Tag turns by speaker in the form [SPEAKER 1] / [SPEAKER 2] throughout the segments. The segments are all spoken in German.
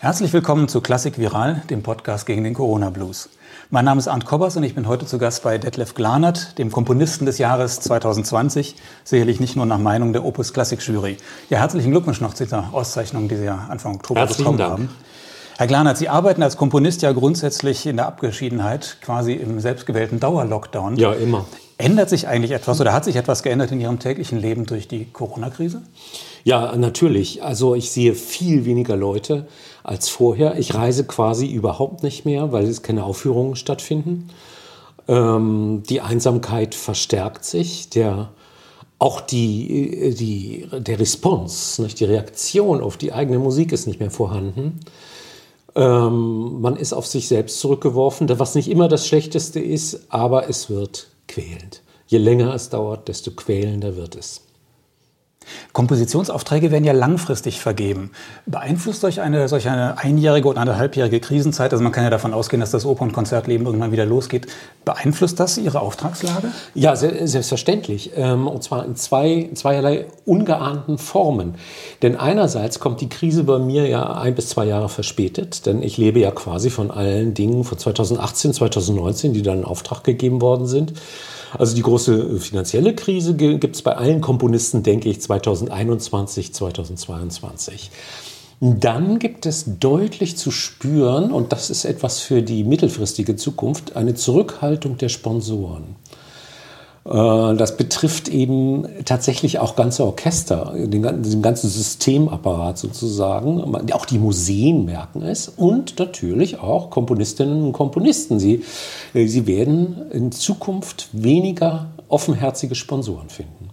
[SPEAKER 1] Herzlich willkommen zu Klassik Viral, dem Podcast gegen den Corona Blues. Mein Name ist Arndt Kobbers und ich bin heute zu Gast bei Detlef Glanert, dem Komponisten des Jahres 2020, sicherlich nicht nur nach Meinung der Opus Klassik Jury. Ja, herzlichen Glückwunsch noch zu dieser Auszeichnung, die Sie ja Anfang Oktober
[SPEAKER 2] Herzlichen
[SPEAKER 1] bekommen
[SPEAKER 2] Dank.
[SPEAKER 1] haben. Herr Glanert, Sie arbeiten als Komponist ja grundsätzlich in der Abgeschiedenheit, quasi im selbstgewählten Dauerlockdown.
[SPEAKER 2] Ja, immer.
[SPEAKER 1] Ändert sich eigentlich etwas oder hat sich etwas geändert in Ihrem täglichen Leben durch die Corona-Krise?
[SPEAKER 2] Ja, natürlich. Also ich sehe viel weniger Leute als vorher. Ich reise quasi überhaupt nicht mehr, weil es keine Aufführungen stattfinden. Ähm, die Einsamkeit verstärkt sich. Der, auch die, die, der Response, nicht? die Reaktion auf die eigene Musik ist nicht mehr vorhanden. Ähm, man ist auf sich selbst zurückgeworfen, was nicht immer das Schlechteste ist, aber es wird quälend. Je länger es dauert, desto quälender wird es.
[SPEAKER 1] Kompositionsaufträge werden ja langfristig vergeben. Beeinflusst euch eine solch eine einjährige oder eineinhalbjährige Krisenzeit, also man kann ja davon ausgehen, dass das Oper- und Konzertleben irgendwann wieder losgeht, beeinflusst das Ihre Auftragslage?
[SPEAKER 2] Ja, se- selbstverständlich. Ähm, Und zwar in zwei, zweierlei ungeahnten Formen. Denn einerseits kommt die Krise bei mir ja ein bis zwei Jahre verspätet, denn ich lebe ja quasi von allen Dingen von 2018, 2019, die dann in Auftrag gegeben worden sind. Also die große finanzielle Krise gibt es bei allen Komponisten, denke ich, 2021, 2022. Dann gibt es deutlich zu spüren, und das ist etwas für die mittelfristige Zukunft, eine Zurückhaltung der Sponsoren. Äh, Das betrifft eben tatsächlich auch ganze Orchester, den, gan- den ganzen Systemapparat sozusagen. Auch die Museen merken es und natürlich auch Komponistinnen und Komponisten. Sie, äh, sie werden in Zukunft weniger offenherzige Sponsoren finden.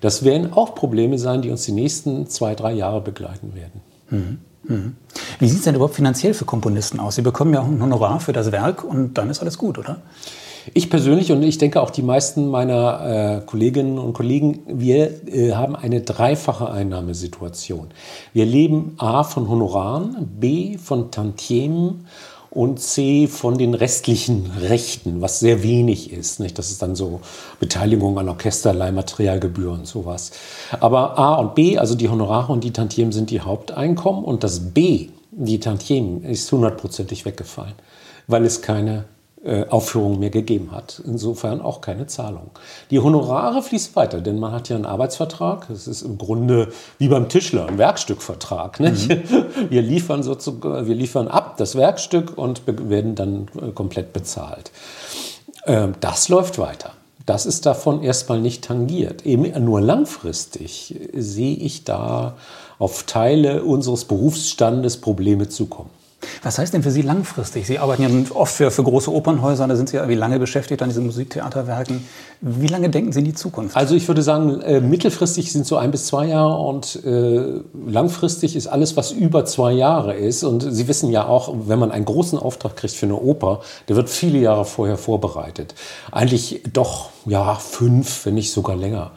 [SPEAKER 2] Das werden auch Probleme sein, die uns die nächsten zwei, drei Jahre begleiten werden.
[SPEAKER 1] Wie sieht es denn überhaupt finanziell für Komponisten aus? Sie bekommen ja auch ein Honorar für das Werk und dann ist alles gut, oder?
[SPEAKER 2] Ich persönlich und ich denke auch die meisten meiner äh, Kolleginnen und Kollegen, wir äh, haben eine dreifache Einnahmesituation. Wir leben A von Honoraren, B von Tantiemen und C von den restlichen Rechten, was sehr wenig ist. Nicht? Das ist dann so Beteiligung an Orchesterleih, Materialgebühren, sowas. Aber A und B, also die Honorare und die Tantiemen sind die Haupteinkommen und das B, die Tantiemen, ist hundertprozentig weggefallen, weil es keine äh, Aufführung mehr gegeben hat. Insofern auch keine Zahlung. Die Honorare fließen weiter, denn man hat ja einen Arbeitsvertrag. Das ist im Grunde wie beim Tischler, ein Werkstückvertrag. Nicht? Wir, liefern sozusagen, wir liefern ab das Werkstück und werden dann äh, komplett bezahlt. Ähm, das läuft weiter. Das ist davon erstmal nicht tangiert. Eben nur langfristig sehe ich da auf Teile unseres Berufsstandes Probleme zukommen.
[SPEAKER 1] Was heißt denn für Sie langfristig? Sie arbeiten ja oft für, für große Opernhäuser, da sind Sie ja wie lange beschäftigt an diesen Musiktheaterwerken. Wie lange denken Sie in die Zukunft?
[SPEAKER 2] Also ich würde sagen, äh, mittelfristig sind so ein bis zwei Jahre und äh, langfristig ist alles, was über zwei Jahre ist. Und Sie wissen ja auch, wenn man einen großen Auftrag kriegt für eine Oper, der wird viele Jahre vorher vorbereitet. Eigentlich doch, ja, fünf, wenn nicht sogar länger.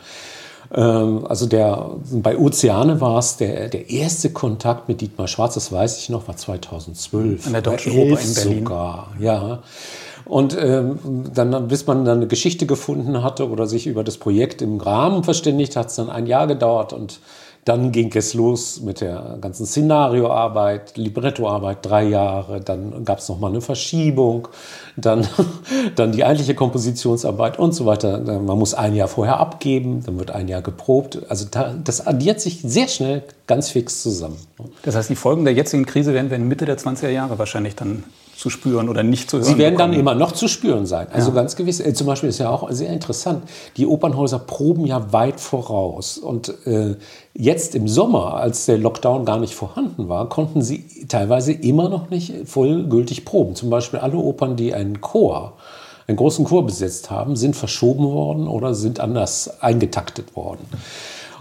[SPEAKER 2] Ähm, also der, bei Ozeane war es der, der erste Kontakt mit Dietmar Schwarz, das weiß ich noch, war 2012.
[SPEAKER 1] An der Deutschen Oper in
[SPEAKER 2] 11
[SPEAKER 1] Berlin.
[SPEAKER 2] Sogar, ja. Und ähm, dann, bis man dann eine Geschichte gefunden hatte oder sich über das Projekt im Rahmen verständigt, hat es dann ein Jahr gedauert und dann ging es los mit der ganzen Szenarioarbeit, Librettoarbeit, drei Jahre. Dann gab es nochmal eine Verschiebung, dann, dann die eigentliche Kompositionsarbeit und so weiter. Man muss ein Jahr vorher abgeben, dann wird ein Jahr geprobt. Also da, das addiert sich sehr schnell ganz fix zusammen.
[SPEAKER 1] Das heißt, die Folgen der jetzigen Krise werden wir in Mitte der 20er Jahre wahrscheinlich dann zu spüren oder nicht zu hören
[SPEAKER 2] Sie werden dann
[SPEAKER 1] bekommen.
[SPEAKER 2] immer noch zu spüren sein. Also ganz gewiss. Äh, zum Beispiel ist ja auch sehr interessant. Die Opernhäuser proben ja weit voraus. Und äh, jetzt im Sommer, als der Lockdown gar nicht vorhanden war, konnten sie teilweise immer noch nicht vollgültig proben. Zum Beispiel alle Opern, die einen Chor, einen großen Chor besetzt haben, sind verschoben worden oder sind anders eingetaktet worden.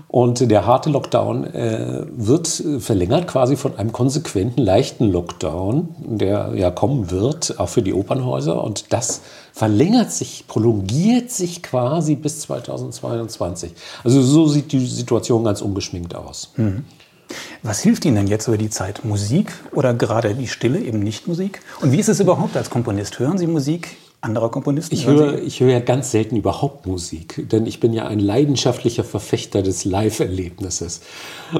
[SPEAKER 2] Und der harte Lockdown äh, wird äh, verlängert quasi von einem konsequenten, leichten Lockdown, der ja kommen wird, auch für die Opernhäuser. Und das verlängert sich, prolongiert sich quasi bis 2022. Also so sieht die Situation ganz ungeschminkt aus.
[SPEAKER 1] Was hilft Ihnen denn jetzt über die Zeit? Musik oder gerade die Stille, eben nicht Musik? Und wie ist es überhaupt als Komponist? Hören Sie Musik anderer Komponisten?
[SPEAKER 2] Ich höre, ich höre ja ganz selten überhaupt Musik, denn ich bin ja ein leidenschaftlicher Verfechter des Live-Erlebnisses.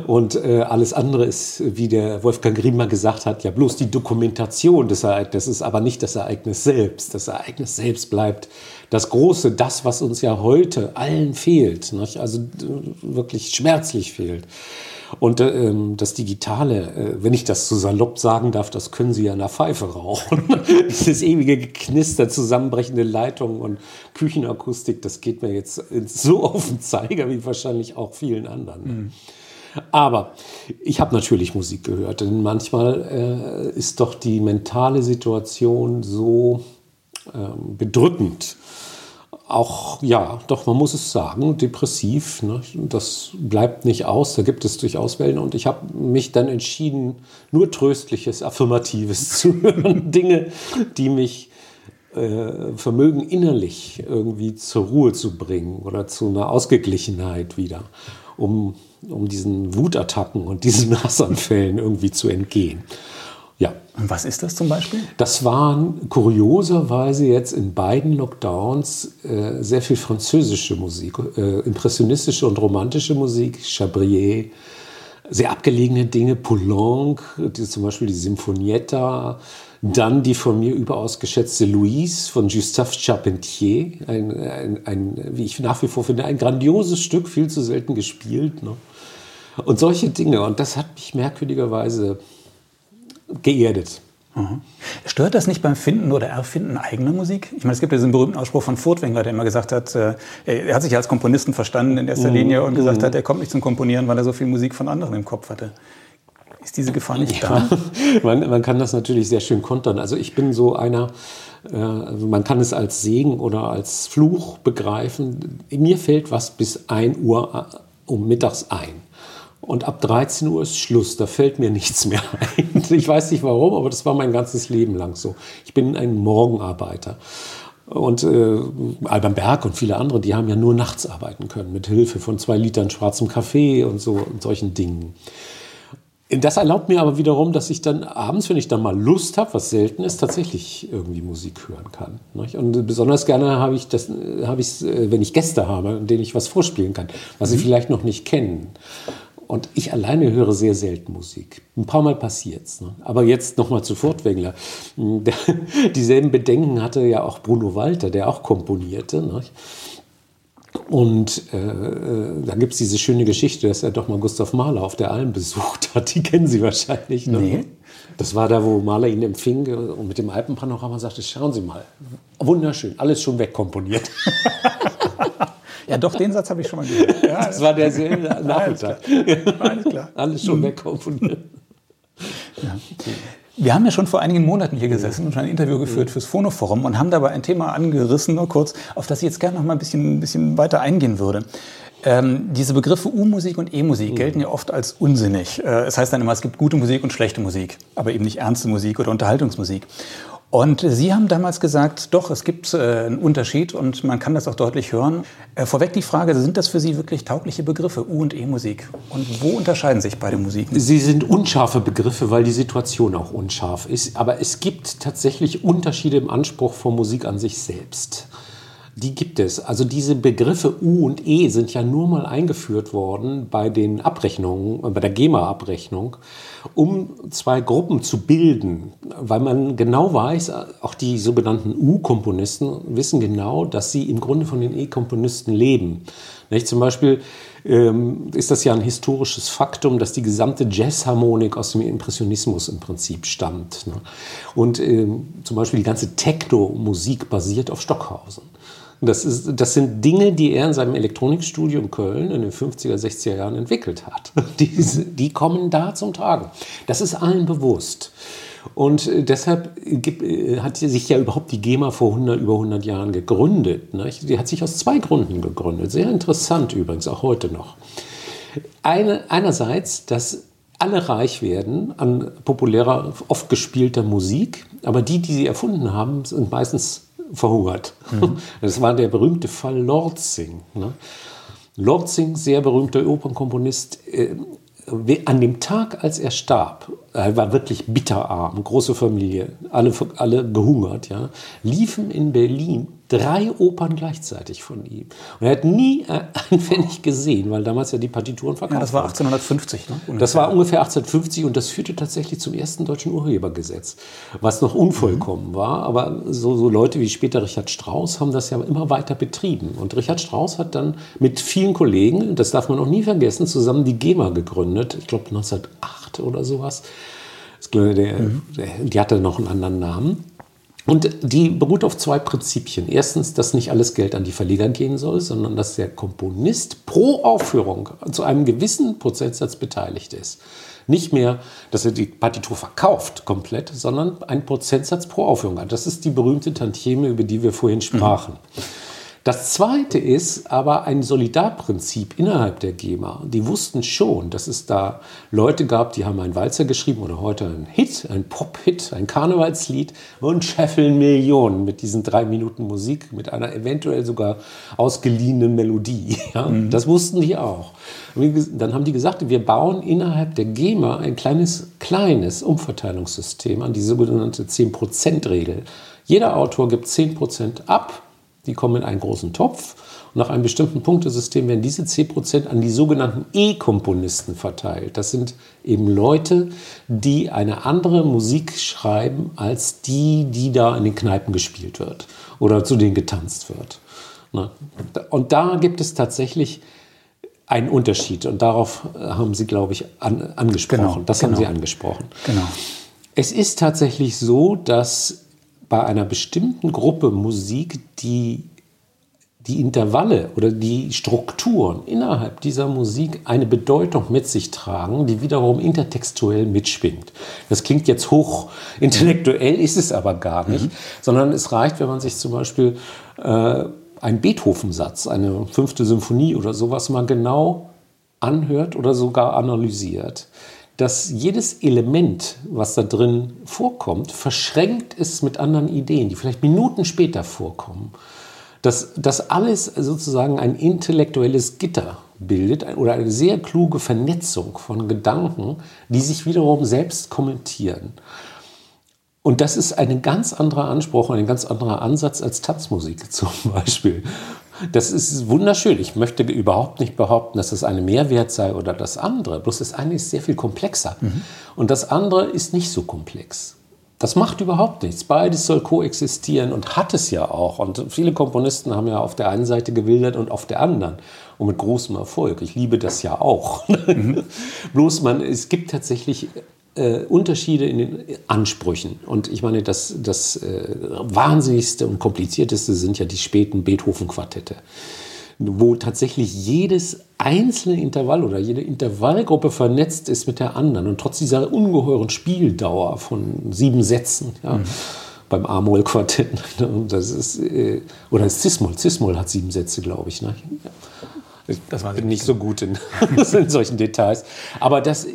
[SPEAKER 2] Und äh, alles andere ist, wie der Wolfgang Griemer gesagt hat, ja bloß die Dokumentation des Ereignisses, aber nicht das Ereignis selbst. Das Ereignis selbst bleibt das Große, das, was uns ja heute allen fehlt, nicht? also wirklich schmerzlich fehlt. Und äh, das Digitale, äh, wenn ich das so salopp sagen darf, das können Sie ja in der Pfeife rauchen. Dieses ewige Geknister, zusammenbrechende Leitungen und Küchenakustik, das geht mir jetzt so auf den Zeiger wie wahrscheinlich auch vielen anderen. Mhm. Aber ich habe natürlich Musik gehört, denn manchmal äh, ist doch die mentale Situation so ähm, bedrückend auch, ja, doch, man muss es sagen, depressiv. Ne? Das bleibt nicht aus, da gibt es durchaus Wellen. Und ich habe mich dann entschieden, nur Tröstliches, Affirmatives zu hören. Dinge, die mich äh, vermögen, innerlich irgendwie zur Ruhe zu bringen oder zu einer Ausgeglichenheit wieder, um, um diesen Wutattacken und diesen Hassanfällen irgendwie zu entgehen.
[SPEAKER 1] Ja. Und was ist das zum Beispiel?
[SPEAKER 2] Das waren kurioserweise jetzt in beiden Lockdowns äh, sehr viel französische Musik, äh, impressionistische und romantische Musik, Chabrier, sehr abgelegene Dinge, Poulenc, die, zum Beispiel die Sinfonietta, dann die von mir überaus geschätzte Louise von Gustave Charpentier, ein, ein, ein, wie ich nach wie vor finde, ein grandioses Stück, viel zu selten gespielt. Ne? Und solche Dinge. Und das hat mich merkwürdigerweise geerdet.
[SPEAKER 1] Mhm. Stört das nicht beim Finden oder Erfinden eigener Musik? Ich meine, es gibt ja diesen berühmten Ausspruch von Furtwängler, der immer gesagt hat, äh, er hat sich als Komponisten verstanden in erster mhm. Linie und gesagt mhm. hat, er kommt nicht zum Komponieren, weil er so viel Musik von anderen im Kopf hatte. Ist diese Gefahr nicht ja, da?
[SPEAKER 2] Man, man, kann das natürlich sehr schön kontern. Also ich bin so einer, äh, man kann es als Segen oder als Fluch begreifen. Mir fällt was bis 1 Uhr äh, um mittags ein. Und ab 13 Uhr ist Schluss, da fällt mir nichts mehr ein. Ich weiß nicht warum, aber das war mein ganzes Leben lang so. Ich bin ein Morgenarbeiter. Und äh, Alban Berg und viele andere, die haben ja nur nachts arbeiten können, mit Hilfe von zwei Litern schwarzem Kaffee und so und solchen Dingen. Das erlaubt mir aber wiederum, dass ich dann abends, wenn ich dann mal Lust habe, was selten ist, tatsächlich irgendwie Musik hören kann. Und besonders gerne habe ich das, habe ich, wenn ich Gäste habe, denen ich was vorspielen kann, was sie mhm. vielleicht noch nicht kennen. Und ich alleine höre sehr selten Musik. Ein paar Mal passiert's. Ne? Aber jetzt nochmal zu Furtwängler. Dieselben Bedenken hatte ja auch Bruno Walter, der auch komponierte. Ne? Und äh, äh da gibt es diese schöne Geschichte, dass er doch mal Gustav Mahler auf der Alm besucht hat. Die kennen Sie wahrscheinlich. Ne? Nee. Das war da, wo Mahler ihn empfing und mit dem Alpenpanorama sagte, schauen Sie mal, wunderschön, alles schon wegkomponiert.
[SPEAKER 1] Ja, doch, den Satz habe ich schon mal gehört. Ja,
[SPEAKER 2] das war derselbe Nachmittag.
[SPEAKER 1] Alles klar.
[SPEAKER 2] Alles schon mhm. wegkomponiert.
[SPEAKER 1] Ja. Wir haben ja schon vor einigen Monaten hier gesessen und schon ein Interview geführt fürs Phonoforum und haben dabei ein Thema angerissen, nur kurz, auf das ich jetzt gerne noch mal ein bisschen, ein bisschen weiter eingehen würde. Ähm, diese Begriffe U-Musik und E-Musik gelten ja oft als unsinnig. Äh, es heißt dann immer, es gibt gute Musik und schlechte Musik, aber eben nicht ernste Musik oder Unterhaltungsmusik. Und Sie haben damals gesagt, doch, es gibt äh, einen Unterschied und man kann das auch deutlich hören. Äh, vorweg die Frage, sind das für Sie wirklich taugliche Begriffe, U- und E-Musik? Und wo unterscheiden sich beide Musiken?
[SPEAKER 2] Sie sind unscharfe Begriffe, weil die Situation auch unscharf ist. Aber es gibt tatsächlich Unterschiede im Anspruch von Musik an sich selbst. Die gibt es. Also diese Begriffe U und E sind ja nur mal eingeführt worden bei den Abrechnungen, bei der GEMA-Abrechnung, um zwei Gruppen zu bilden, weil man genau weiß, auch die sogenannten U-Komponisten wissen genau, dass sie im Grunde von den E-Komponisten leben. Nicht? Zum Beispiel ähm, ist das ja ein historisches Faktum, dass die gesamte Jazzharmonik aus dem Impressionismus im Prinzip stammt. Ne? Und ähm, zum Beispiel die ganze Techno-Musik basiert auf Stockhausen. Das, ist, das sind Dinge, die er in seinem Elektronikstudio in Köln in den 50er, 60er Jahren entwickelt hat. Die, die kommen da zum Tragen. Das ist allen bewusst. Und äh, deshalb äh, hat sich ja überhaupt die GEMA vor 100, über 100 Jahren gegründet. Ne? Die hat sich aus zwei Gründen gegründet. Sehr interessant übrigens, auch heute noch. Eine, einerseits, dass alle reich werden an populärer, oft gespielter Musik, aber die, die sie erfunden haben, sind meistens verhungert. Mhm. Das war der berühmte Fall Lortzing. Ne? Lortzing, sehr berühmter Opernkomponist, äh, an dem Tag, als er starb, war wirklich bitterarm, große Familie, alle, alle gehungert, ja, liefen in Berlin drei Opern gleichzeitig von ihm. Und er hat nie ein Pfennig gesehen, weil damals ja die Partituren verkauft
[SPEAKER 1] Ja, das war 1850.
[SPEAKER 2] Ne? Das war ungefähr 1850 und das führte tatsächlich zum ersten deutschen Urhebergesetz, was noch unvollkommen mhm. war. Aber so, so Leute wie später Richard Strauss haben das ja immer weiter betrieben. Und Richard Strauss hat dann mit vielen Kollegen, das darf man auch nie vergessen, zusammen die GEMA gegründet. Ich glaube 1908 oder sowas. Der, mhm. die hatte noch einen anderen Namen. Und die beruht auf zwei Prinzipien. Erstens, dass nicht alles Geld an die Verleger gehen soll, sondern dass der Komponist pro Aufführung zu einem gewissen Prozentsatz beteiligt ist. Nicht mehr, dass er die Partitur verkauft komplett, sondern ein Prozentsatz pro Aufführung hat. Das ist die berühmte Tantieme, über die wir vorhin sprachen. Mhm. Das zweite ist aber ein Solidarprinzip innerhalb der GEMA. Die wussten schon, dass es da Leute gab, die haben einen Walzer geschrieben oder heute einen Hit, einen Pop-Hit, ein Karnevalslied und scheffeln Millionen mit diesen drei Minuten Musik, mit einer eventuell sogar ausgeliehenen Melodie. Ja, mhm. Das wussten die auch. Dann haben die gesagt, wir bauen innerhalb der GEMA ein kleines, kleines Umverteilungssystem an die sogenannte 10%-Regel. Jeder Autor gibt 10% ab die kommen in einen großen Topf. Und nach einem bestimmten Punktesystem werden diese 10% an die sogenannten E-Komponisten verteilt. Das sind eben Leute, die eine andere Musik schreiben als die, die da in den Kneipen gespielt wird oder zu denen getanzt wird. Und da gibt es tatsächlich einen Unterschied. Und darauf haben Sie, glaube ich, an, angesprochen. Genau, das genau. haben Sie angesprochen.
[SPEAKER 1] Genau.
[SPEAKER 2] Es ist tatsächlich so, dass bei einer bestimmten Gruppe Musik die, die Intervalle oder die Strukturen innerhalb dieser Musik eine Bedeutung mit sich tragen, die wiederum intertextuell mitschwingt. Das klingt jetzt hoch intellektuell, ist es aber gar nicht, mhm. sondern es reicht, wenn man sich zum Beispiel äh, einen Beethoven-Satz, eine fünfte Symphonie oder sowas mal genau anhört oder sogar analysiert dass jedes Element, was da drin vorkommt, verschränkt ist mit anderen Ideen, die vielleicht Minuten später vorkommen. Dass das alles sozusagen ein intellektuelles Gitter bildet oder eine sehr kluge Vernetzung von Gedanken, die sich wiederum selbst kommentieren. Und das ist ein ganz anderer Anspruch, ein ganz anderer Ansatz als Tanzmusik zum Beispiel. Das ist wunderschön. Ich möchte überhaupt nicht behaupten, dass das eine Mehrwert sei oder das andere. Bloß das eine ist sehr viel komplexer. Mhm. Und das andere ist nicht so komplex. Das macht überhaupt nichts. Beides soll koexistieren und hat es ja auch. Und viele Komponisten haben ja auf der einen Seite gewildert und auf der anderen. Und mit großem Erfolg. Ich liebe das ja auch. Mhm. Bloß man, es gibt tatsächlich äh, Unterschiede in den Ansprüchen. Und ich meine, das, das äh, Wahnsinnigste und Komplizierteste sind ja die späten Beethoven-Quartette, wo tatsächlich jedes einzelne Intervall oder jede Intervallgruppe vernetzt ist mit der anderen und trotz dieser ungeheuren Spieldauer von sieben Sätzen. Ja, mhm. Beim A-Moll-Quartett. Das ist, äh, oder das Cis-Moll. Cis-Moll hat sieben Sätze, glaube ich. Ne? Das war nicht so gut in, in solchen Details. Aber das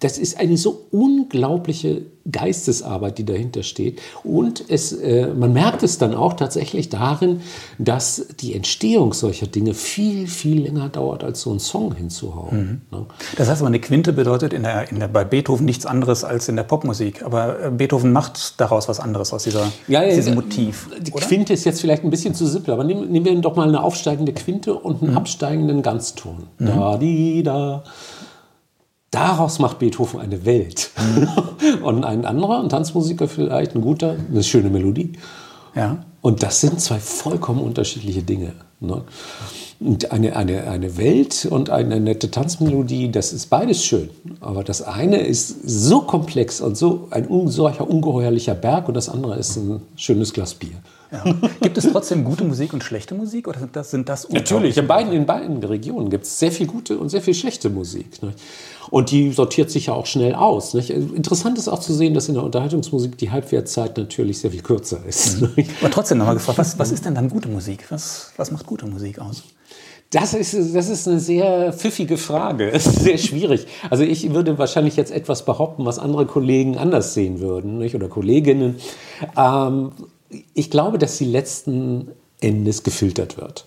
[SPEAKER 2] das ist eine so unglaubliche Geistesarbeit, die dahinter steht. Und es, äh, man merkt es dann auch tatsächlich darin, dass die Entstehung solcher Dinge viel, viel länger dauert, als so einen Song hinzuhauen.
[SPEAKER 1] Mhm. Ne? Das heißt aber, eine Quinte bedeutet in der, in der, bei Beethoven nichts anderes als in der Popmusik. Aber äh, Beethoven macht daraus was anderes aus, dieser, ja, ja, diesem Motiv.
[SPEAKER 2] Die oder? Quinte ist jetzt vielleicht ein bisschen zu simpel, aber nehmen, nehmen wir doch mal eine aufsteigende Quinte und einen mhm. absteigenden Ganzton. Mhm. Da, di, da. Daraus macht Beethoven eine Welt. Mhm. und ein anderer, ein Tanzmusiker vielleicht, ein guter, eine schöne Melodie. Ja. Und das sind zwei vollkommen unterschiedliche Dinge. Ne? Und eine, eine, eine Welt und eine nette Tanzmelodie, das ist beides schön. Aber das eine ist so komplex und so ein solcher ungeheuerlicher Berg und das andere ist ein schönes Glas Bier.
[SPEAKER 1] Ja. Gibt es trotzdem gute Musik und schlechte Musik oder sind das, sind das
[SPEAKER 2] Natürlich, in beiden, in beiden Regionen gibt es sehr viel gute und sehr viel schlechte Musik. Ne? Und die sortiert sich ja auch schnell aus. Nicht? Interessant ist auch zu sehen, dass in der Unterhaltungsmusik die Halbwertzeit natürlich sehr viel kürzer ist.
[SPEAKER 1] Mhm. Aber trotzdem nochmal gefragt, was, was ist denn dann gute Musik? Was, was macht gute Musik aus?
[SPEAKER 2] Das ist, das ist eine sehr pfiffige Frage. Es ist sehr schwierig. Also ich würde wahrscheinlich jetzt etwas behaupten, was andere Kollegen anders sehen würden nicht? oder Kolleginnen. Ähm, ich glaube, dass sie letzten Endes gefiltert wird.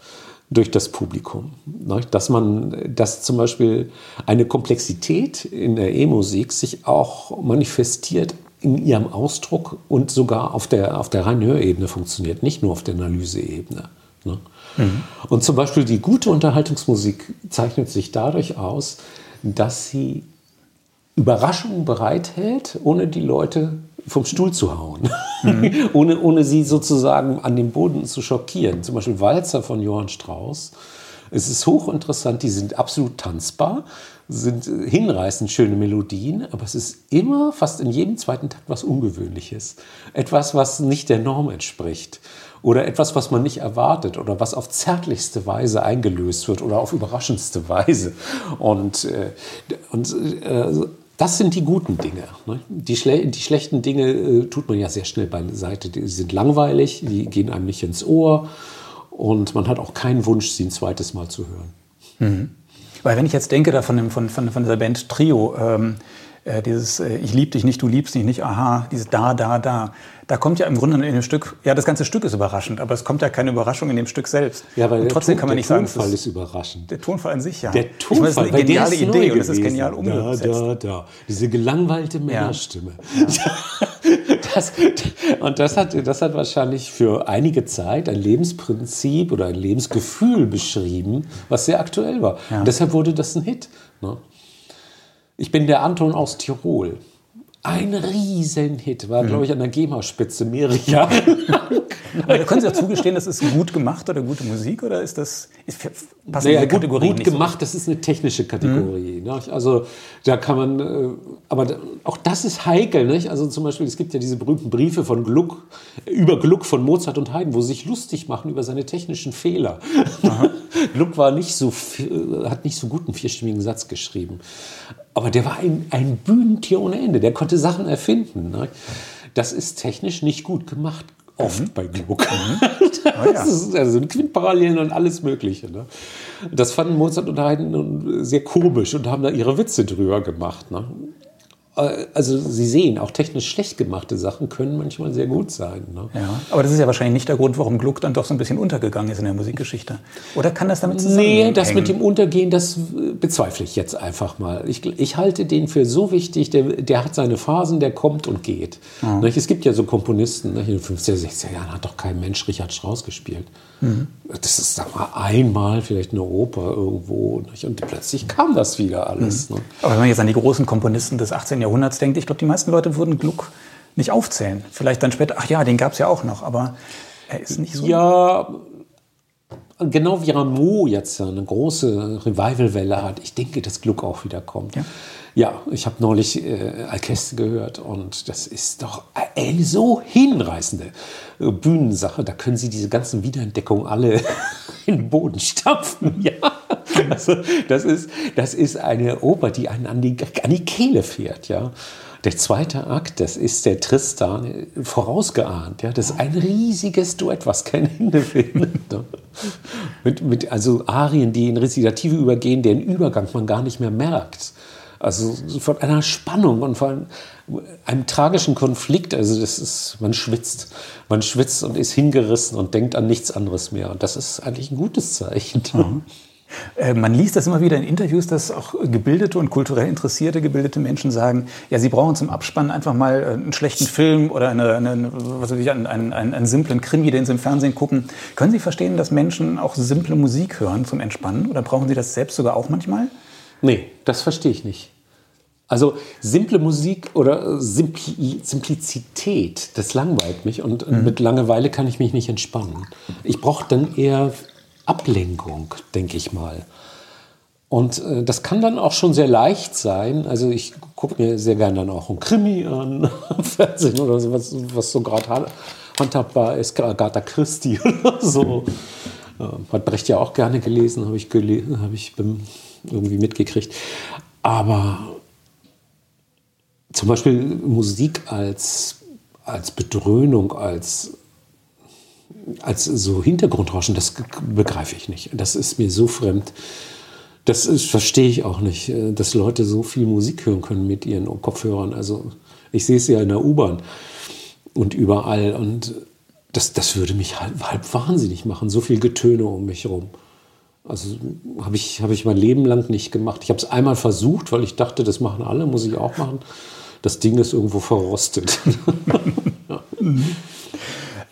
[SPEAKER 2] durch das Publikum. Ne? Dass man, dass zum Beispiel eine Komplexität in der E-Musik sich auch manifestiert in ihrem Ausdruck und sogar auf der, auf der reinen Hörebene funktioniert, nicht nur auf der Analyseebene. Ne? Mhm. Und zum Beispiel die gute Unterhaltungsmusik zeichnet sich dadurch aus, dass sie Überraschungen bereithält, ohne die Leute vom Stuhl zu hauen, mhm. ohne, ohne sie sozusagen an den Boden zu schockieren. Zum Beispiel Walzer von Johann Strauss. Es ist hochinteressant, die sind absolut tanzbar, sind hinreißend schöne Melodien, aber es ist immer, fast in jedem zweiten Takt, was Ungewöhnliches. Etwas, was nicht der Norm entspricht. Oder etwas, was man nicht erwartet oder was auf zärtlichste Weise eingelöst wird oder auf überraschendste Weise. Und, äh, und äh, das sind die guten Dinge. Ne? Die, schle die, schlechten Dinge äh, tut man ja sehr schnell beiseite. Die sind langweilig, die gehen einem nicht ins Ohr und man hat auch keinen Wunsch, sie ein zweites Mal zu hören.
[SPEAKER 1] Mhm. Weil wenn ich jetzt denke da von, dem, von, von, von dieser Band Trio, ähm, äh, dieses äh, Ich lieb dich nicht, du liebst dich nicht, aha, dieses Da, Da, Da. Da kommt ja im Grunde in dem Stück, ja, das ganze Stück ist überraschend, aber es kommt ja keine Überraschung in dem Stück selbst.
[SPEAKER 2] Ja, weil
[SPEAKER 1] trotzdem
[SPEAKER 2] Ton,
[SPEAKER 1] kann man nicht sagen,
[SPEAKER 2] der Tonfall ist überraschend.
[SPEAKER 1] Der Tonfall an sich, ja.
[SPEAKER 2] Der Tonfall,
[SPEAKER 1] ich meine, das ist eine geniale ist Idee und es ist genial umgesetzt.
[SPEAKER 2] Da, da, da. Diese gelangweilte Männerstimme. Ja. Das, und das hat, das hat wahrscheinlich für einige Zeit ein Lebensprinzip oder ein Lebensgefühl beschrieben, was sehr aktuell war. Ja. Und deshalb wurde das ein Hit. Ne? Ich bin der Anton aus Tirol. Ein Riesenhit, war, glaube ich, an der GEMA-Spitze mehrere Jahre lang.
[SPEAKER 1] Aber können Sie auch zugestehen, das ist gut gemacht oder gute Musik oder ist das ist,
[SPEAKER 2] passt naja, gut, gut gemacht, so? das ist eine technische Kategorie. Mhm. Ne? Also da kann man, äh, aber auch das ist heikel. Nicht? Also zum Beispiel, es gibt ja diese berühmten Briefe von Gluck, über Gluck von Mozart und Haydn, wo sie sich lustig machen über seine technischen Fehler. Gluck war nicht so, hat nicht so gut einen vierstimmigen Satz geschrieben. Aber der war ein, ein Bühnentier ohne Ende. Der konnte Sachen erfinden. Ne? Das ist technisch nicht gut gemacht. Oft mhm. bei Gluck. Mhm. Oh, ja. ist also Quintparallelen und alles Mögliche. Ne? Das fanden Mozart und Haydn sehr komisch und haben da ihre Witze drüber gemacht. Ne? Äh, also Sie sehen, auch technisch schlecht gemachte Sachen können manchmal sehr gut sein. Ne?
[SPEAKER 1] Ja, aber das ist ja wahrscheinlich nicht der Grund, warum Gluck dann doch so ein bisschen untergegangen ist in der Musikgeschichte. Oder kann das damit zusammenhängen?
[SPEAKER 2] Nee, das mit dem Untergehen, das bezweifle ich jetzt einfach mal. Ich, ich halte den für so wichtig, der, der hat seine Phasen, der kommt und geht. Ja. Es gibt ja so Komponisten, in den 50er, 60er Jahren hat doch kein Mensch Richard Strauss gespielt. Mhm. Das ist, sag mal, einmal vielleicht eine Oper irgendwo. Nicht? Und plötzlich kam das wieder alles. Mhm. Ne?
[SPEAKER 1] Aber wenn man jetzt an die großen Komponisten des 18. Jahrhunderts denkt, ich glaube, die meisten Leute würden Gluck nicht aufzählen. Vielleicht dann später, ach ja, den gab es ja auch noch, aber er ist nicht so.
[SPEAKER 2] Ja, genau wie Rameau jetzt eine große Revivalwelle hat. Ich denke, dass Gluck auch wieder kommt. Ja. Ja, ich habe neulich äh, Alkeste gehört und das ist doch eine so hinreißende äh, Bühnensache. Da können Sie diese ganzen Wiederentdeckungen alle in den Boden stampfen. Ja, also das ist, das ist eine Oper, die einen an die, an die Kehle fährt. Ja. Der zweite Akt, das ist der Tristan äh, vorausgeahnt. Ja, das ist ein riesiges Duett, was kein Ende findet. Ne? mit, mit also Arien, die in Rezitative übergehen, deren Übergang man gar nicht mehr merkt. Also von einer Spannung und von einem tragischen Konflikt. Also das ist, man schwitzt, man schwitzt und ist hingerissen und denkt an nichts anderes mehr. Und das ist eigentlich ein gutes Zeichen. Mhm.
[SPEAKER 1] Äh, man liest das immer wieder in Interviews, dass auch gebildete und kulturell interessierte gebildete Menschen sagen, ja, sie brauchen zum Abspannen einfach mal äh, einen schlechten Film oder eine, eine, was weiß ich, einen, einen, einen, simplen Krimi, den sie im Fernsehen gucken. Können Sie verstehen, dass Menschen auch simple Musik hören zum Entspannen? Oder brauchen Sie das selbst sogar auch manchmal?
[SPEAKER 2] Nee, das verstehe ich nicht. Also simple Musik oder Simpli Simplizität, das langweilt mich und mhm. mit Langeweile kann ich mich nicht entspannen. Ich brauche dann eher Ablenkung, denke ich mal. Und äh, das kann dann auch schon sehr leicht sein. Also ich gucke mir sehr gerne dann auch ein Krimi an, Fernsehen oder so, was, was so gerade handhabbar ist, Agatha Christie oder so. Äh, hat Brecht ja auch gerne gelesen, habe ich, gele hab ich irgendwie mitgekriegt. Aber zum Beispiel Musik als, als Bedröhnung, als, als so Hintergrundrauschen, das begreife ich nicht. Das ist mir so fremd. Das ist, verstehe ich auch nicht, äh, dass Leute so viel Musik hören können mit ihren Kopfhörern. Also ich sehe es ja in der U-Bahn und überall und das, das würde mich halb, halb wahnsinnig machen, so viel Getöne um mich herum. Also habe ich, hab ich mein Leben lang nicht gemacht. Ich habe es einmal versucht, weil ich dachte, das machen alle, muss ich auch machen. Das Ding ist irgendwo verrostet.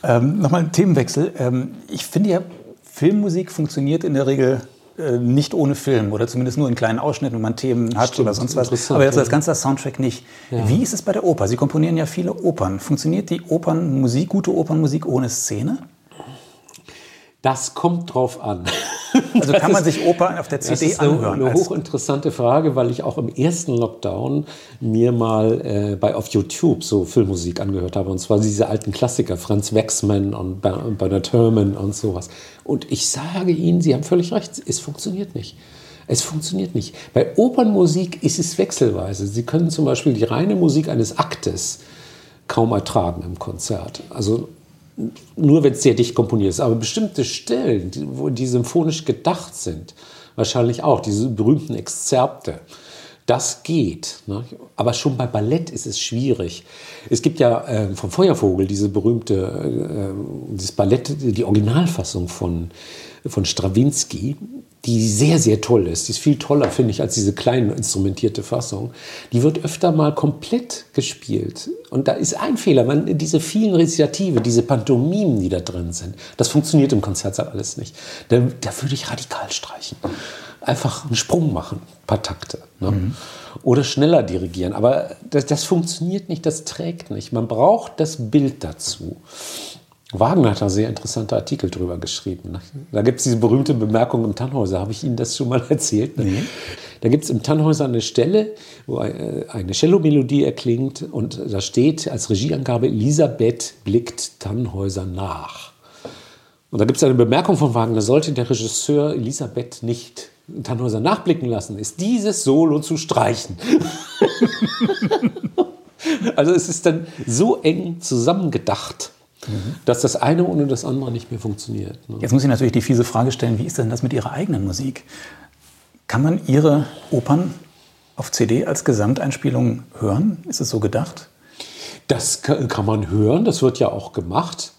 [SPEAKER 1] ähm, Nochmal ein Themenwechsel. Ähm, ich finde ja, Filmmusik funktioniert in der Regel nicht ohne Film oder zumindest nur in kleinen Ausschnitten, wenn man Themen hat Stimmt, oder sonst was. Aber jetzt als ganzer Soundtrack nicht. Ja. Wie ist es bei der Oper? Sie komponieren ja viele Opern. Funktioniert die Opernmusik, gute Opernmusik ohne Szene?
[SPEAKER 2] Das kommt drauf an.
[SPEAKER 1] Also kann man sich Oper auf der CD
[SPEAKER 2] das ist
[SPEAKER 1] anhören?
[SPEAKER 2] Eine hochinteressante Frage, weil ich auch im ersten Lockdown mir mal äh, bei auf YouTube so Filmmusik angehört habe. Und zwar diese alten Klassiker, Franz Wexman und Bernard Herrmann und sowas. Und ich sage Ihnen, Sie haben völlig recht, es funktioniert nicht. Es funktioniert nicht. Bei Opernmusik ist es wechselweise. Sie können zum Beispiel die reine Musik eines Aktes kaum ertragen im Konzert. Also nur wenn es sehr dicht komponiert ist. Aber bestimmte Stellen, die, wo die symphonisch gedacht sind, wahrscheinlich auch, diese berühmten Exzerpte, das geht. Ne? Aber schon bei Ballett ist es schwierig. Es gibt ja äh, vom Feuervogel diese berühmte, äh, dieses Ballett, die Originalfassung von, von Stravinsky, die sehr, sehr toll ist. Die ist viel toller, finde ich, als diese kleine instrumentierte Fassung. Die wird öfter mal komplett gespielt. Und da ist ein Fehler, man, diese vielen Rezitative, diese Pantomimen, die da drin sind, das funktioniert im Konzertsaal alles nicht. Da, da würde ich radikal streichen. Einfach einen Sprung machen, ein paar Takte. Ne? Mhm. Oder schneller dirigieren. Aber das, das funktioniert nicht, das trägt nicht. Man braucht das Bild dazu. Wagner hat da sehr interessante Artikel drüber geschrieben. Ne? Da gibt es diese berühmte Bemerkung im Tannhäuser. Habe ich Ihnen das schon mal erzählt? Ne? Nee. Da gibt es im Tannhäuser eine Stelle, wo äh, eine Cello-Melodie erklingt und da steht als Regieangabe, Elisabeth blickt Tannhäuser nach. Und da gibt es eine Bemerkung von Wagner, sollte der Regisseur Elisabeth nicht Tannhäuser nachblicken lassen, ist dieses Solo zu streichen. also es ist dann so eng zusammengedacht Mhm. dass das eine ohne das andere nicht mehr funktioniert.
[SPEAKER 1] Ne? Jetzt muss ich natürlich die fiese Frage stellen, wie ist denn das mit Ihrer eigenen Musik? Kann man Ihre Opern auf CD als Gesamteinspielung hören? Ist es so gedacht?
[SPEAKER 2] Das kann man hören, das wird ja auch gemacht.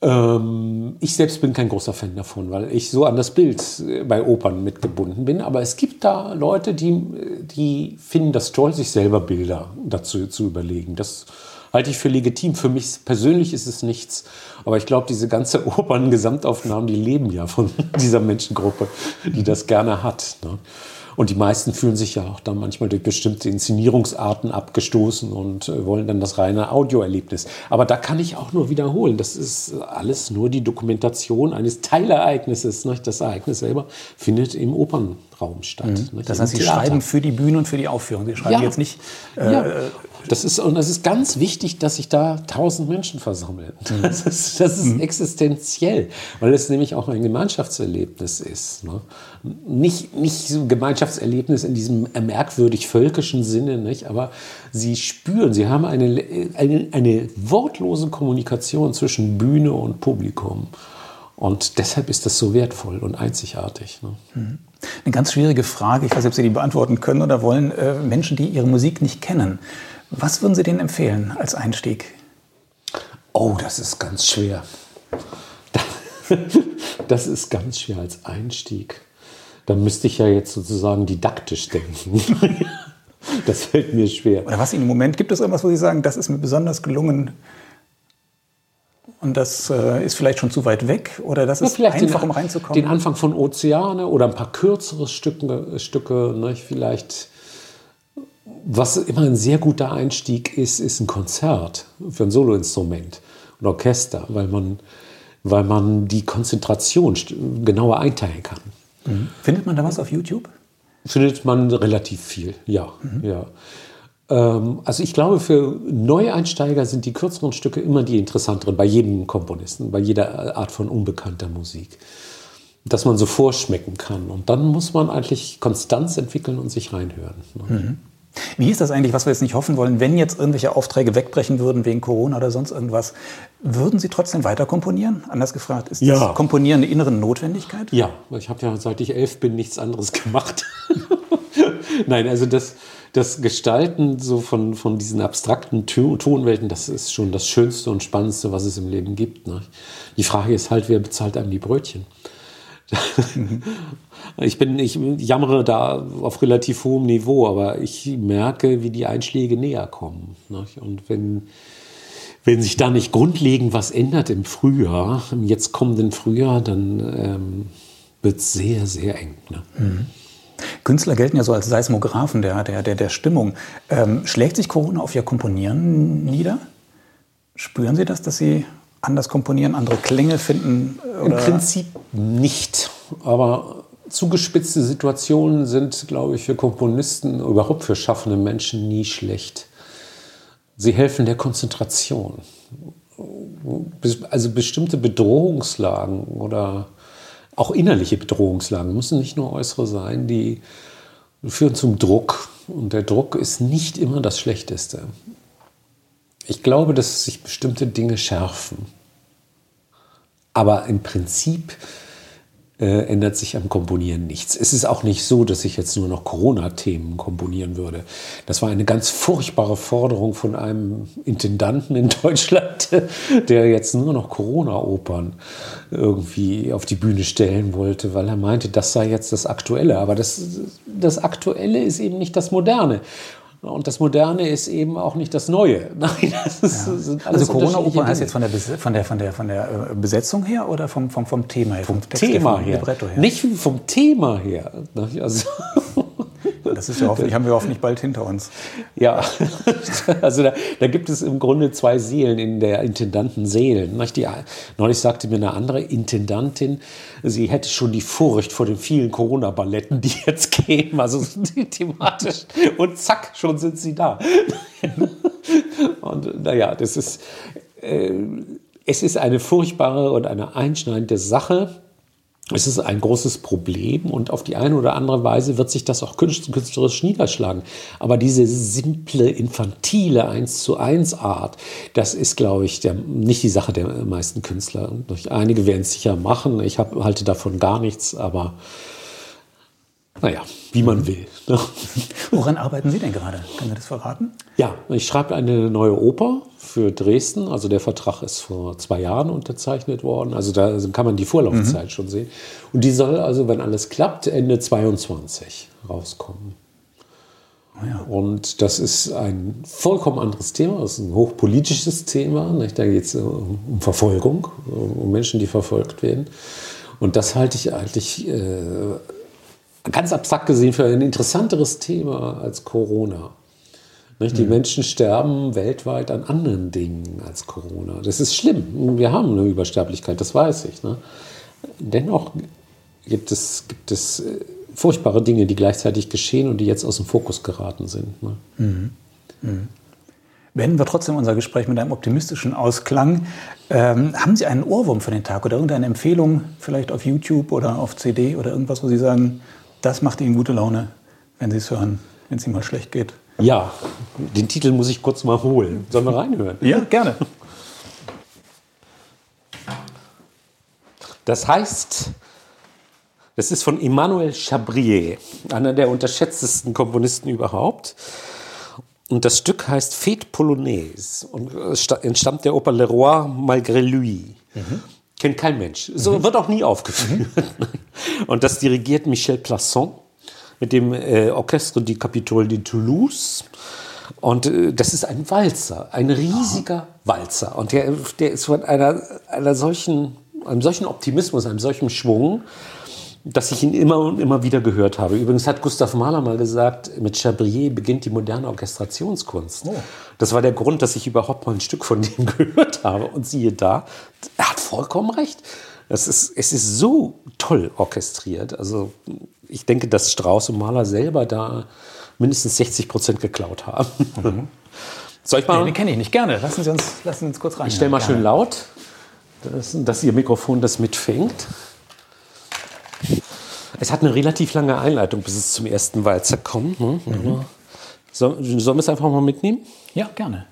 [SPEAKER 2] Ähm, ich selbst bin kein großer Fan davon, weil ich so an das Bild äh, bei Opern mitgebunden bin. Aber es gibt da Leute, die, die finden das toll, sich selber Bilder dazu zu überlegen. Das halte ich für legitim. Für mich persönlich ist es nichts. Aber ich glaube, diese ganze Opern-Gesamtaufnahmen, die leben ja von dieser Menschengruppe, die das gerne hat. Ne? Und die meisten fühlen sich ja auch dann manchmal durch bestimmte Inszenierungsarten abgestoßen und äh, wollen dann das reine Audioerlebnis. Aber da kann ich auch nur wiederholen, das ist alles nur die Dokumentation eines Teilereignisses. Das Ereignis selber findet im Opernraum statt.
[SPEAKER 1] Mhm. Das heißt, Sie Theater. schreiben für die Bühne und für die Aufführung. Sie schreiben ja. jetzt nicht.
[SPEAKER 2] Äh, ja. Das ist, und es ist ganz wichtig, dass sich da tausend Menschen versammeln. Mhm. Das ist, das ist mhm. existenziell, weil es nämlich auch ein Gemeinschaftserlebnis ist. Ne? Nicht, nicht so ein Gemeinschaftserlebnis in diesem merkwürdig völkischen Sinne, nicht? aber sie spüren, sie haben eine, eine, eine wortlose Kommunikation zwischen Bühne und Publikum. Und deshalb ist das so wertvoll und einzigartig. Ne?
[SPEAKER 1] Mhm. Eine ganz schwierige Frage, ich weiß nicht, ob Sie die beantworten können oder wollen, äh, Menschen, die Ihre Musik nicht kennen. Was würden Sie denen empfehlen als Einstieg?
[SPEAKER 2] Oh, das ist ganz schwer. Das ist ganz schwer als Einstieg. Da müsste ich ja jetzt sozusagen didaktisch denken. Das fällt mir schwer.
[SPEAKER 1] Oder was Ihnen im Moment gibt es irgendwas, wo Sie sagen, das ist mir besonders gelungen und das äh, ist vielleicht schon zu weit weg oder das ist ja, einfach, den, um reinzukommen?
[SPEAKER 2] Den Anfang von Ozeane oder ein paar kürzere Stücke, Stücke ne, vielleicht was immer ein sehr guter Einstieg ist, ist ein Konzert für ein Soloinstrument, ein Orchester, weil man, weil man die Konzentration genauer einteilen kann.
[SPEAKER 1] Mhm. Findet man da was auf YouTube?
[SPEAKER 2] Findet man relativ viel, ja. Mhm. ja. Ähm, also ich glaube, für Neueinsteiger sind die kürzeren Stücke immer die interessanteren, bei jedem Komponisten, bei jeder Art von unbekannter Musik. Dass man so vorschmecken kann. Und dann muss man eigentlich Konstanz entwickeln und sich reinhören. Ne? Mhm.
[SPEAKER 1] Wie ist das eigentlich, was wir jetzt nicht hoffen wollen, wenn jetzt irgendwelche Aufträge wegbrechen würden wegen Corona oder sonst irgendwas? Würden Sie trotzdem weiter komponieren? Anders gefragt, ist ja. das Komponieren eine innere Notwendigkeit?
[SPEAKER 2] Ja, ich habe ja seit ich elf bin nichts anderes gemacht. Nein, also das, das Gestalten so von, von diesen abstrakten Tonwelten, das ist schon das Schönste und Spannendste, was es im Leben gibt. Ne? Die Frage ist halt, wer bezahlt einem die Brötchen? Ich bin, ich jammere da auf relativ hohem Niveau, aber ich merke, wie die Einschläge näher kommen. Und wenn, wenn sich da nicht grundlegend was ändert im Frühjahr, im jetzt kommenden Frühjahr, dann ähm, wird es sehr, sehr eng. Ne? Mhm.
[SPEAKER 1] Künstler gelten ja so als Seismographen der, der, der, der Stimmung. Ähm, schlägt sich Corona auf Ihr Komponieren nieder? Spüren Sie das, dass Sie anders komponieren, andere Klänge finden?
[SPEAKER 2] Oder? Im Prinzip nicht. Aber zugespitzte Situationen sind, glaube ich, für Komponisten, überhaupt für schaffende Menschen nie schlecht. Sie helfen der Konzentration. Also bestimmte Bedrohungslagen oder auch innerliche Bedrohungslagen müssen nicht nur äußere sein, die führen zum Druck. Und der Druck ist nicht immer das Schlechteste. Ich glaube, dass sich bestimmte Dinge schärfen. Aber im Prinzip äh, ändert sich am Komponieren nichts. Es ist auch nicht so, dass ich jetzt nur noch Corona-Themen komponieren würde. Das war eine ganz furchtbare Forderung von einem Intendanten in Deutschland, der jetzt nur noch Corona-Opern irgendwie auf die Bühne stellen wollte, weil er meinte, das sei jetzt das Aktuelle. Aber das, das Aktuelle ist eben nicht das Moderne. Und das Moderne ist eben auch nicht das Neue. Nein, das ist,
[SPEAKER 1] ja. sind alles Also Corona-Oper heißt jetzt von der, von der, von der, von der äh, Besetzung her oder vom, vom, vom Thema her?
[SPEAKER 2] Vom, vom Thema her. her. Nicht vom Thema her. Also
[SPEAKER 1] das ist ja hoffentlich, haben wir hoffentlich bald hinter uns.
[SPEAKER 2] Ja, also da, da, gibt es im Grunde zwei Seelen in der Intendanten Seelen. Die, neulich sagte mir eine andere Intendantin, sie hätte schon die Furcht vor den vielen Corona-Balletten, die jetzt kämen, also thematisch. Und zack, schon sind sie da. Und naja, das ist, äh, es ist eine furchtbare und eine einschneidende Sache es ist ein großes Problem und auf die eine oder andere Weise wird sich das auch künstlerisch niederschlagen. Aber diese simple, infantile 1 zu 1 Art, das ist, glaube ich, der, nicht die Sache der meisten Künstler. Einige werden es sicher machen. Ich hab, halte davon gar nichts, aber naja, wie man will.
[SPEAKER 1] Woran arbeiten Sie denn gerade? Können Sie das verraten?
[SPEAKER 2] Ja, ich schreibe eine neue Oper für Dresden. Also der Vertrag ist vor zwei Jahren unterzeichnet worden. Also da kann man die Vorlaufzeit mhm. schon sehen. Und die soll also, wenn alles klappt, Ende 22 rauskommen. Oh ja. Und das ist ein vollkommen anderes Thema. Das ist ein hochpolitisches Thema. Da geht es um Verfolgung, um Menschen, die verfolgt werden. Und das halte ich eigentlich äh, ganz abstrakt gesehen für ein interessanteres Thema als Corona. Nicht? Die mhm. Menschen sterben weltweit an anderen Dingen als Corona. Das ist schlimm. Wir haben eine Übersterblichkeit, das weiß ich. Ne? Dennoch gibt es, gibt es äh, furchtbare Dinge, die gleichzeitig geschehen und die jetzt aus dem Fokus geraten sind. Ne? Mhm.
[SPEAKER 1] Mhm. Beenden wir trotzdem unser Gespräch mit einem optimistischen Ausklang. Ähm, haben Sie einen Ohrwurm für den Tag oder irgendeine Empfehlung, vielleicht auf YouTube oder auf CD oder irgendwas, wo Sie sagen, das macht Ihnen gute Laune, wenn Sie es hören, wenn es Ihnen mal schlecht geht?
[SPEAKER 2] Ja, den Titel muss ich kurz mal holen. Sollen wir reinhören?
[SPEAKER 1] Ja, gerne.
[SPEAKER 2] Das heißt, das ist von Emmanuel Chabrier, einer der unterschätztesten Komponisten überhaupt. Und das Stück heißt Fête Polonaise und entstammt der Oper Le Roi malgré lui. Mhm. Kennt kein Mensch. So mhm. wird auch nie aufgeführt. Mhm. Und das dirigiert Michel Plasson mit dem äh, Orchestre du Capitole de Toulouse. Und äh, das ist ein Walzer, ein riesiger. Walzer. Und der, der ist von einer, einer solchen, einem solchen Optimismus, einem solchen Schwung, dass ich ihn immer und immer wieder gehört habe. Übrigens hat Gustav Mahler mal gesagt, mit Chabrier beginnt die moderne Orchestrationskunst. Oh. Das war der Grund, dass ich überhaupt mal ein Stück von dem gehört habe. Und siehe da, er hat vollkommen recht. Das ist, es ist so toll orchestriert. Also ich denke, dass Strauss und Mahler selber da mindestens 60 Prozent geklaut haben. Mhm.
[SPEAKER 1] Soll ich mal? Nee, den kenne ich nicht. Gerne. Lassen Sie uns, lassen Sie uns kurz rein.
[SPEAKER 2] Ich stelle mal Gerne. schön laut, dass, dass Ihr Mikrofon das mitfängt. Es hat eine relativ lange Einleitung, bis es zum ersten Walzer kommt. Ne? Mhm. sollen wir es einfach mal mitnehmen?
[SPEAKER 1] Ja, gerne.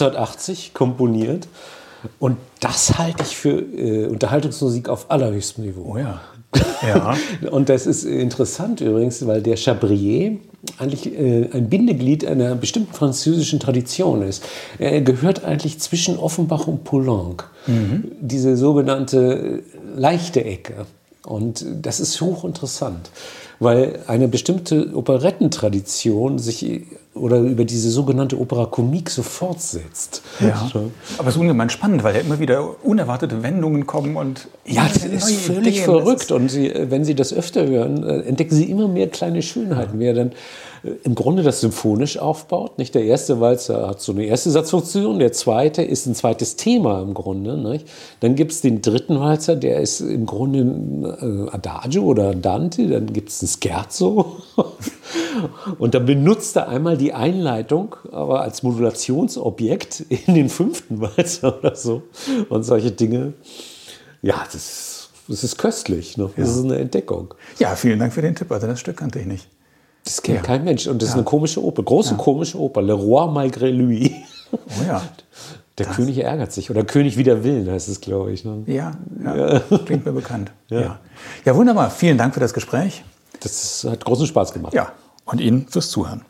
[SPEAKER 2] 1880 komponiert. Und das halte ich für äh, Unterhaltungsmusik auf allerhöchstem Niveau.
[SPEAKER 1] Oh ja. ja.
[SPEAKER 2] Und das ist interessant übrigens, weil der Chabrier eigentlich äh, ein Bindeglied einer bestimmten französischen Tradition ist. Er gehört eigentlich zwischen Offenbach und Poulenc. Mhm. Diese sogenannte leichte Ecke. Und das ist hochinteressant, weil eine bestimmte Operettentradition sich oder über diese sogenannte Opera Comique so fortsetzt.
[SPEAKER 1] Ja. Aber es ist ungemein spannend, weil ja immer wieder unerwartete Wendungen kommen und
[SPEAKER 2] ja, das ist völlig Ideen. verrückt. Und Sie, wenn Sie das öfter hören, äh, entdecken Sie immer mehr kleine Schönheiten, wie er dann äh, im Grunde das symphonisch aufbaut. Nicht der erste Walzer hat so eine erste Satzfunktion, der zweite ist ein zweites Thema im Grunde. Nicht? Dann gibt es den dritten Walzer, der ist im Grunde ein äh, Adagio oder Dante. Dann gibt es ein Scherzo. Und dann benutzt er einmal die Einleitung, aber als Modulationsobjekt in den fünften Walzer oder so. Und solche Dinge. Ja, das, das ist köstlich. Ne? Das ja. ist eine Entdeckung.
[SPEAKER 1] Ja, vielen Dank für den Tipp. Also das Stück kannte ich nicht.
[SPEAKER 2] Das kennt ja. kein Mensch. Und das ja. ist eine komische Oper. Große komische Oper. Le Roi malgré lui.
[SPEAKER 1] Oh ja.
[SPEAKER 2] Der das. König ärgert sich. Oder König wider Willen heißt es, glaube ich. Ne?
[SPEAKER 1] Ja, ja, klingt mir bekannt. Ja. ja, wunderbar. Vielen Dank für das Gespräch.
[SPEAKER 2] Das hat großen Spaß gemacht.
[SPEAKER 1] Ja, und Ihnen fürs Zuhören.